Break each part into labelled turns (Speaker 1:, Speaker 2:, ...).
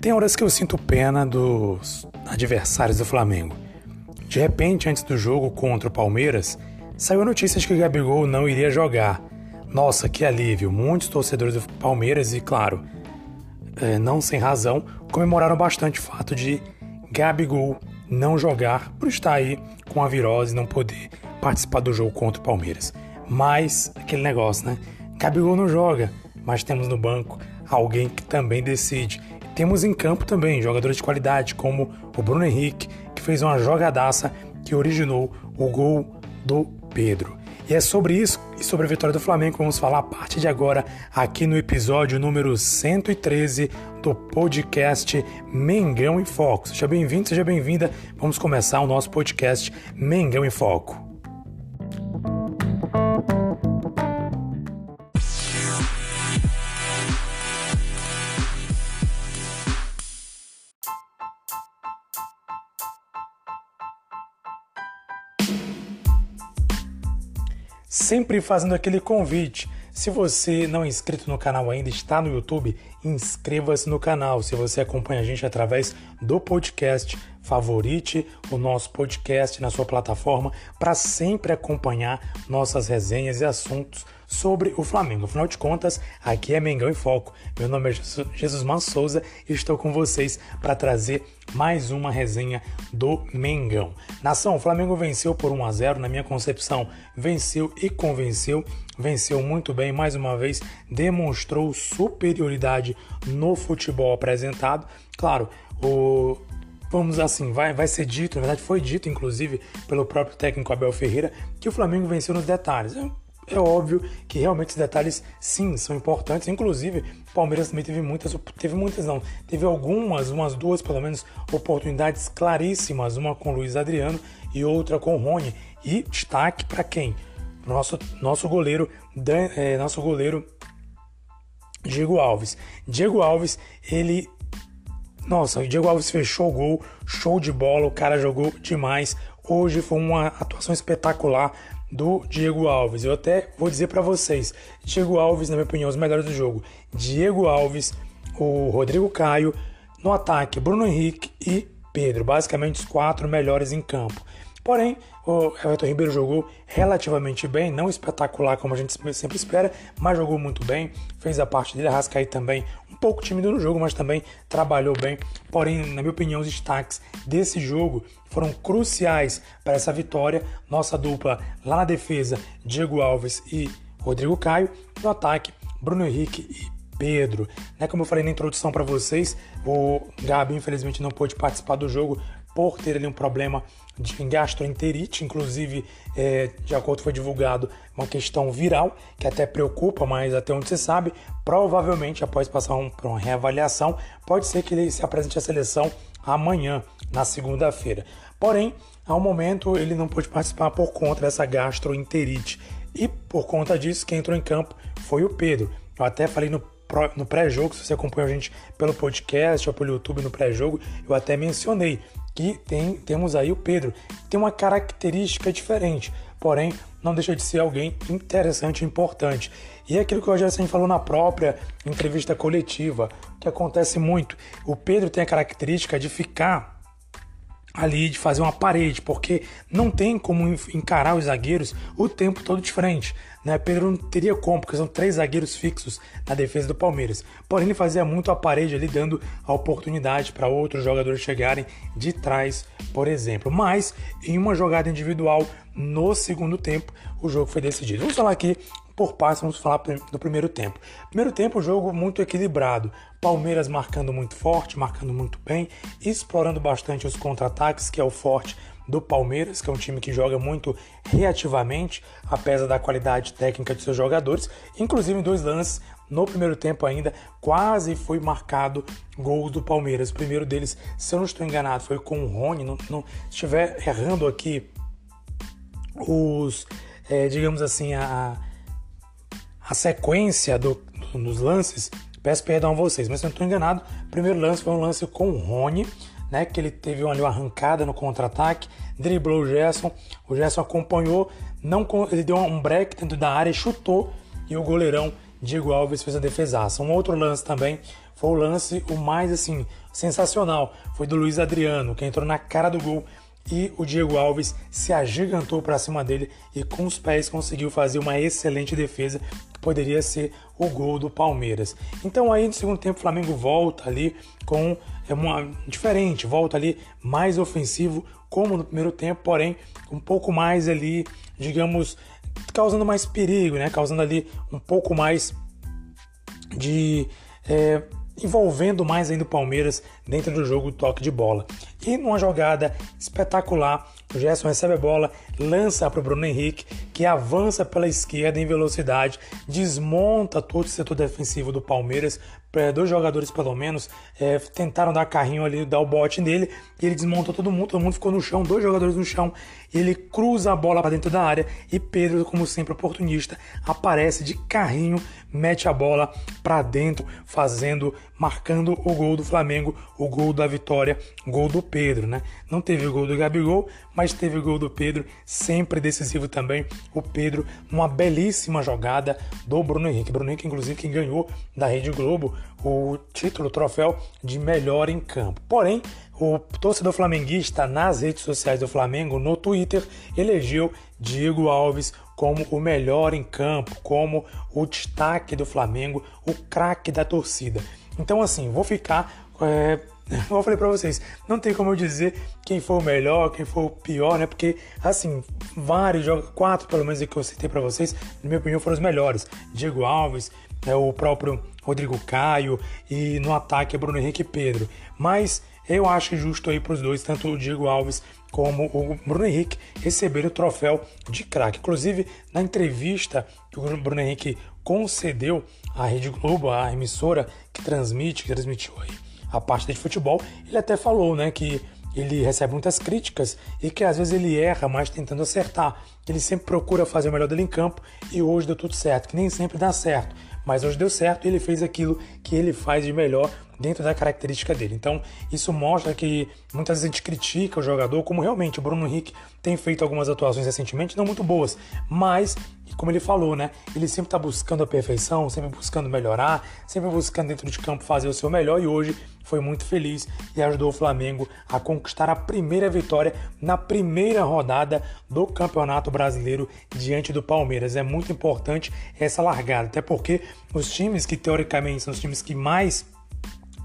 Speaker 1: Tem horas que eu sinto pena dos adversários do Flamengo. De repente, antes do jogo contra o Palmeiras, saiu a notícia de que o Gabigol não iria jogar. Nossa, que alívio! Muitos torcedores do Palmeiras e, claro, é, não sem razão, comemoraram bastante o fato de Gabigol não jogar por estar aí com a virose e não poder participar do jogo contra o Palmeiras. Mas, aquele negócio, né? Gabigol não joga, mas temos no banco alguém que também decide. Temos em campo também jogadores de qualidade, como o Bruno Henrique, que fez uma jogadaça que originou o gol do Pedro. E é sobre isso e sobre a vitória do Flamengo que vamos falar a partir de agora, aqui no episódio número 113 do podcast Mengão em Foco. Seja bem-vindo, seja bem-vinda. Vamos começar o nosso podcast Mengão em Foco. Sempre fazendo aquele convite. Se você não é inscrito no canal ainda, está no YouTube, inscreva-se no canal. Se você acompanha a gente através do podcast, favorite o nosso podcast na sua plataforma para sempre acompanhar nossas resenhas e assuntos sobre o Flamengo. Afinal de contas, aqui é Mengão em Foco. Meu nome é Jesus Man Souza e estou com vocês para trazer mais uma resenha do Mengão. Nação, o Flamengo venceu por 1 a 0 na minha concepção, venceu e convenceu, venceu muito bem, mais uma vez demonstrou superioridade no futebol apresentado. Claro, o vamos assim, vai, vai ser dito, na verdade foi dito inclusive pelo próprio técnico Abel Ferreira, que o Flamengo venceu nos detalhes. É óbvio que realmente esses detalhes, sim, são importantes. Inclusive, o Palmeiras também teve muitas, teve muitas não, teve algumas, umas duas pelo menos, oportunidades claríssimas, uma com o Luiz Adriano e outra com o Rony. E destaque para quem? Nosso, nosso goleiro, é, nosso goleiro Diego Alves. Diego Alves, ele nossa, o Diego Alves fechou o gol, show de bola, o cara jogou demais. Hoje foi uma atuação espetacular do Diego Alves. Eu até vou dizer para vocês, Diego Alves, na minha opinião, os melhores do jogo. Diego Alves, o Rodrigo Caio, no ataque, Bruno Henrique e Pedro, basicamente os quatro melhores em campo. Porém, o Everton Ribeiro jogou relativamente bem, não espetacular como a gente sempre espera, mas jogou muito bem, fez a parte dele, Arrascaí também um pouco tímido no jogo, mas também trabalhou bem. Porém, na minha opinião, os destaques desse jogo foram cruciais para essa vitória. Nossa dupla lá na defesa, Diego Alves e Rodrigo Caio, no ataque, Bruno Henrique e Pedro. Né, como eu falei na introdução para vocês, o Gabi infelizmente não pôde participar do jogo por ter ali um problema de gastroenterite, inclusive, é, de acordo foi divulgado, uma questão viral, que até preocupa, mas até onde você sabe, provavelmente após passar um, por uma reavaliação, pode ser que ele se apresente à seleção amanhã, na segunda-feira. Porém, ao momento ele não pôde participar por conta dessa gastroenterite. E por conta disso, quem entrou em campo foi o Pedro. Eu até falei no no pré-jogo, se você acompanha a gente pelo podcast ou pelo YouTube no pré-jogo, eu até mencionei que tem, temos aí o Pedro, tem uma característica diferente, porém não deixa de ser alguém interessante e importante. E é aquilo que o Rogério falou na própria entrevista coletiva, que acontece muito. O Pedro tem a característica de ficar ali de fazer uma parede, porque não tem como encarar os zagueiros o tempo todo de frente. Né? Pedro não teria como, porque são três zagueiros fixos na defesa do Palmeiras. Porém, ele fazia muito a parede ali, dando a oportunidade para outros jogadores chegarem de trás, por exemplo. Mas, em uma jogada individual, no segundo tempo, o jogo foi decidido. Vamos falar aqui por partes, vamos falar do primeiro tempo. Primeiro tempo, jogo muito equilibrado. Palmeiras marcando muito forte, marcando muito bem, explorando bastante os contra-ataques, que é o forte do Palmeiras, que é um time que joga muito reativamente, apesar da qualidade técnica de seus jogadores. Inclusive em dois lances no primeiro tempo ainda, quase foi marcado gol do Palmeiras. O primeiro deles, se eu não estou enganado, foi com o Rony. Não, não, estiver errando aqui os, é, digamos assim, a, a sequência do, dos lances, peço perdão a vocês, mas se eu não estou enganado, o primeiro lance foi um lance com o Rony, né, que ele teve uma, uma arrancada no contra-ataque, driblou o Gerson, o Gerson acompanhou, não, ele deu um break dentro da área, chutou e o goleirão Diego Alves fez a defesaça. Um outro lance também foi o lance o mais assim sensacional, foi do Luiz Adriano, que entrou na cara do gol e o Diego Alves se agigantou para cima dele e com os pés conseguiu fazer uma excelente defesa poderia ser o gol do Palmeiras. Então aí no segundo tempo o Flamengo volta ali com é uma diferente, volta ali mais ofensivo como no primeiro tempo, porém um pouco mais ali, digamos, causando mais perigo, né? Causando ali um pouco mais de é, envolvendo mais ainda o Palmeiras dentro do jogo toque de bola. E numa jogada espetacular, o Gerson recebe a bola, lança para o Bruno Henrique, que avança pela esquerda em velocidade, desmonta todo o setor defensivo do Palmeiras. É, dois jogadores, pelo menos, é, tentaram dar carrinho ali, dar o bote nele, e ele desmonta todo mundo, todo mundo ficou no chão, dois jogadores no chão, ele cruza a bola para dentro da área e Pedro, como sempre oportunista, aparece de carrinho, mete a bola para dentro, fazendo, marcando o gol do Flamengo, o gol da vitória, gol do Pedro, né? Não teve o gol do Gabigol, mas teve o gol do Pedro, sempre decisivo também. O Pedro, numa belíssima jogada do Bruno Henrique. Bruno Henrique, inclusive, quem ganhou da Rede Globo o título, o troféu de melhor em campo. Porém, o torcedor flamenguista nas redes sociais do Flamengo, no Twitter, elegeu Diego Alves como o melhor em campo, como o destaque do Flamengo, o craque da torcida. Então, assim, vou ficar é, eu falei para vocês, não tem como eu dizer quem foi o melhor, quem foi o pior, né? Porque, assim, vários jogos, quatro pelo menos que eu citei para vocês, na minha opinião, foram os melhores. Diego Alves, é, o próprio Rodrigo Caio e no ataque é Bruno Henrique e Pedro. Mas eu acho justo aí para os dois, tanto o Diego Alves como o Bruno Henrique, receberem o troféu de craque. Inclusive, na entrevista que o Bruno Henrique concedeu à Rede Globo, a emissora que transmite, que transmitiu aí a parte de futebol, ele até falou, né, que ele recebe muitas críticas e que às vezes ele erra, mas tentando acertar. Ele sempre procura fazer o melhor dele em campo e hoje deu tudo certo, que nem sempre dá certo, mas hoje deu certo e ele fez aquilo que ele faz de melhor dentro da característica dele. Então, isso mostra que muitas vezes a gente critica o jogador, como realmente o Bruno Henrique tem feito algumas atuações recentemente, não muito boas, mas, como ele falou, né? Ele sempre está buscando a perfeição, sempre buscando melhorar, sempre buscando dentro de campo fazer o seu melhor e hoje foi muito feliz e ajudou o Flamengo a conquistar a primeira vitória na primeira rodada do Campeonato Brasileiro diante do Palmeiras. É muito importante essa largada, até porque os times que teoricamente são os times que mais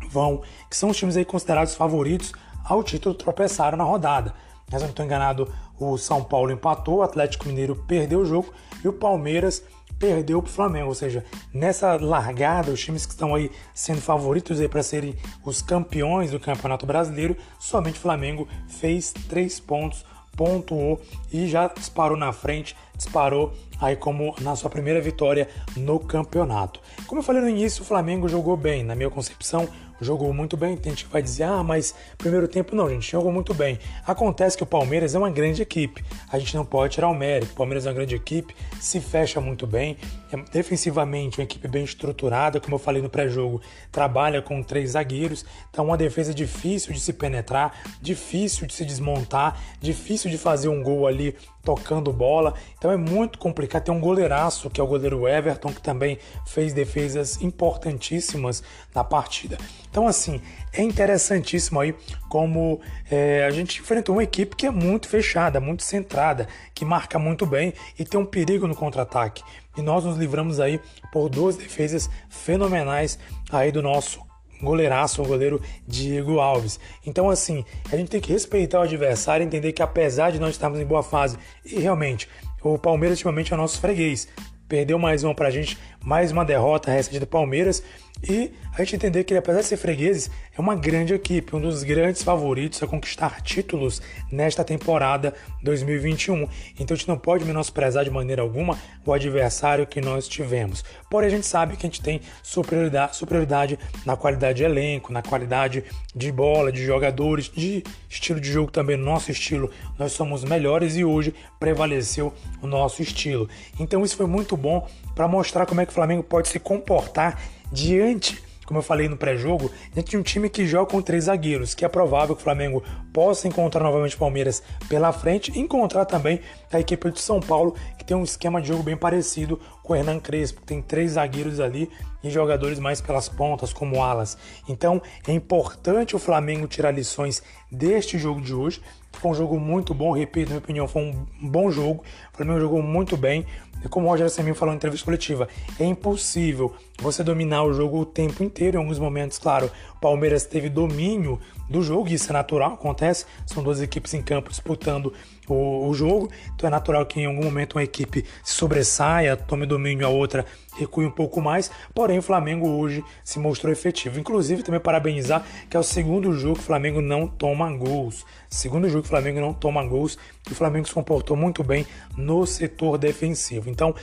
Speaker 1: vão, que são os times aí considerados favoritos ao título, tropeçaram na rodada. Mas eu não estou enganado, o São Paulo empatou, o Atlético Mineiro perdeu o jogo e o Palmeiras perdeu para o Flamengo. Ou seja, nessa largada, os times que estão aí sendo favoritos para serem os campeões do Campeonato Brasileiro, somente o Flamengo fez três pontos, pontuou e já disparou na frente, disparou aí como na sua primeira vitória no campeonato. Como eu falei no início, o Flamengo jogou bem, na minha concepção, jogou muito bem. Tem gente que vai dizer, ah, mas primeiro tempo não, gente, jogou muito bem. Acontece que o Palmeiras é uma grande equipe, a gente não pode tirar o mérito. O Palmeiras é uma grande equipe, se fecha muito bem, é defensivamente uma equipe bem estruturada, como eu falei no pré-jogo, trabalha com três zagueiros, então uma defesa difícil de se penetrar, difícil de se desmontar, difícil de fazer um gol ali tocando bola. Então é muito complicado. Tem um goleiraço, que é o goleiro Everton, que também fez defesas importantíssimas na partida. Então, assim, é interessantíssimo aí como é, a gente enfrentou uma equipe que é muito fechada, muito centrada, que marca muito bem e tem um perigo no contra-ataque. E nós nos livramos aí por duas defesas fenomenais aí do nosso goleiraço, o goleiro Diego Alves. Então, assim, a gente tem que respeitar o adversário, entender que apesar de nós estarmos em boa fase, e realmente, o Palmeiras ultimamente é o nosso freguês. perdeu mais uma pra gente, mais uma derrota recente do Palmeiras. E a gente entender que ele, apesar de ser fregueses, é uma grande equipe, um dos grandes favoritos a conquistar títulos nesta temporada 2021. Então a gente não pode menosprezar de maneira alguma o adversário que nós tivemos. Porém, a gente sabe que a gente tem superioridade, superioridade na qualidade de elenco, na qualidade de bola, de jogadores, de estilo de jogo também, nosso estilo. Nós somos melhores e hoje prevaleceu o nosso estilo. Então isso foi muito bom para mostrar como é que Flamengo pode se comportar diante como eu falei no pré-jogo, diante de um time que joga com três zagueiros, que é provável que o Flamengo possa encontrar novamente o Palmeiras pela frente e encontrar também a equipe de São Paulo, que tem um esquema de jogo bem parecido com o Hernan Crespo, que tem três zagueiros ali e jogadores mais pelas pontas, como alas. Então é importante o Flamengo tirar lições deste jogo de hoje. Foi um jogo muito bom, repito, na minha opinião, foi um bom jogo. O Flamengo jogou muito bem. E como o Roger Seminho falou em entrevista coletiva, é impossível você dominar o jogo o tempo inteiro. Em alguns momentos, claro, o Palmeiras teve domínio do jogo, isso é natural, acontece. São duas equipes em campo disputando o, o, jogo, então é natural que em algum momento uma equipe se sobressaia, tome domínio, a outra recue um pouco mais. Porém, o Flamengo hoje se mostrou efetivo. Inclusive, também parabenizar que é o segundo jogo que o Flamengo não toma gols. Segundo jogo que o Flamengo não toma gols e o Flamengo se comportou muito bem no setor defensivo. Então,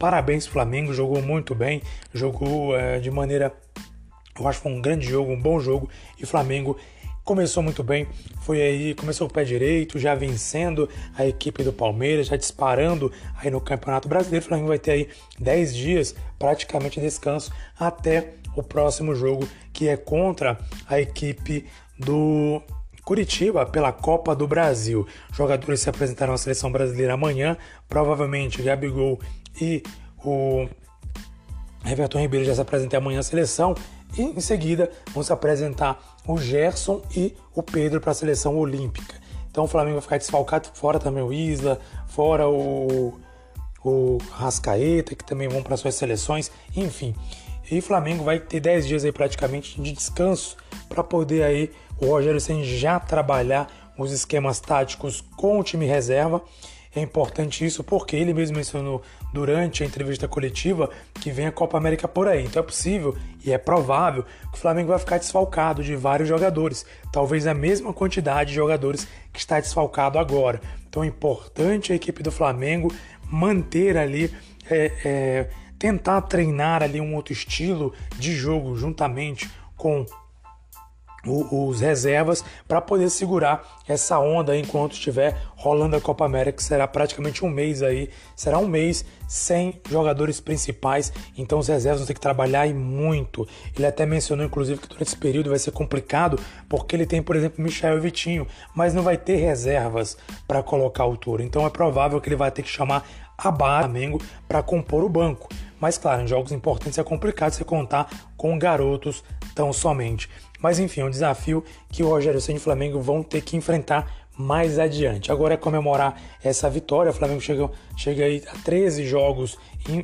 Speaker 1: parabéns Flamengo, jogou muito bem, jogou é, de maneira eu acho que foi um grande jogo, um bom jogo e Flamengo começou muito bem, foi aí, começou o pé direito, já vencendo a equipe do Palmeiras, já disparando aí no Campeonato Brasileiro. O Flamengo vai ter aí 10 dias praticamente de descanso até o próximo jogo, que é contra a equipe do Curitiba pela Copa do Brasil. Jogadores se apresentarão à seleção brasileira amanhã, provavelmente Gabigol e o Everton Ribeiro já se apresentam amanhã à seleção e em seguida vão se apresentar o Gerson e o Pedro para a seleção olímpica. Então o Flamengo vai ficar desfalcado, fora também o Isla, fora o, o Rascaeta, que também vão para suas seleções, enfim. E Flamengo vai ter 10 dias aí praticamente de descanso para poder aí o Rogério Senna já trabalhar os esquemas táticos com o time reserva é importante isso porque ele mesmo mencionou durante a entrevista coletiva que vem a Copa América por aí. Então é possível e é provável que o Flamengo vai ficar desfalcado de vários jogadores, talvez a mesma quantidade de jogadores que está desfalcado agora. Então é importante a equipe do Flamengo manter ali, é, é, tentar treinar ali um outro estilo de jogo juntamente com os reservas para poder segurar essa onda enquanto estiver rolando a Copa América, que será praticamente um mês aí, será um mês sem jogadores principais, então os reservas vão ter que trabalhar e muito. Ele até mencionou inclusive que durante esse período vai ser complicado, porque ele tem, por exemplo, Michel Vitinho, mas não vai ter reservas para colocar o touro. Então é provável que ele vai ter que chamar a do Flamengo para compor o banco. Mas claro, em jogos importantes é complicado você contar com garotos tão somente. Mas enfim, é um desafio que o Rogério Ceni e o Flamengo vão ter que enfrentar mais adiante. Agora é comemorar essa vitória. O Flamengo chega, chega aí a 13 jogos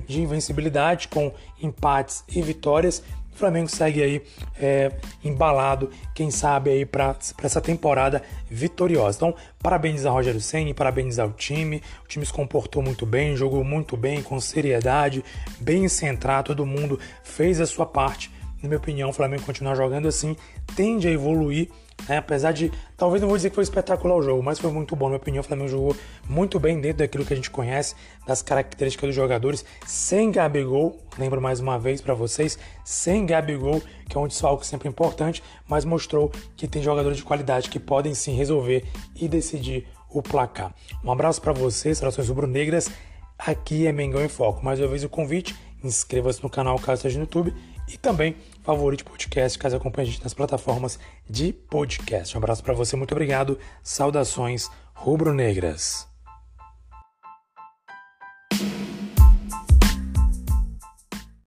Speaker 1: de invencibilidade com empates e vitórias. O Flamengo segue aí é, embalado, quem sabe aí para essa temporada vitoriosa. Então, parabéns a Rogério Ceni, parabéns ao time. O time se comportou muito bem, jogou muito bem, com seriedade, bem centrado. Todo mundo fez a sua parte na minha opinião, o Flamengo continuar jogando assim tende a evoluir, né? apesar de, talvez não vou dizer que foi espetacular o jogo, mas foi muito bom, na minha opinião, o Flamengo jogou muito bem dentro daquilo que a gente conhece, das características dos jogadores, sem Gabigol, lembro mais uma vez para vocês, sem Gabigol, que é um desfalque sempre importante, mas mostrou que tem jogadores de qualidade que podem sim resolver e decidir o placar. Um abraço para vocês, relações rubro-negras, aqui é Mengão em Foco. Mais uma vez o convite, inscreva-se no canal caso esteja no YouTube e também favorite podcast caso acompanhe a gente nas plataformas de podcast. Um abraço para você, muito obrigado. Saudações rubro-negras.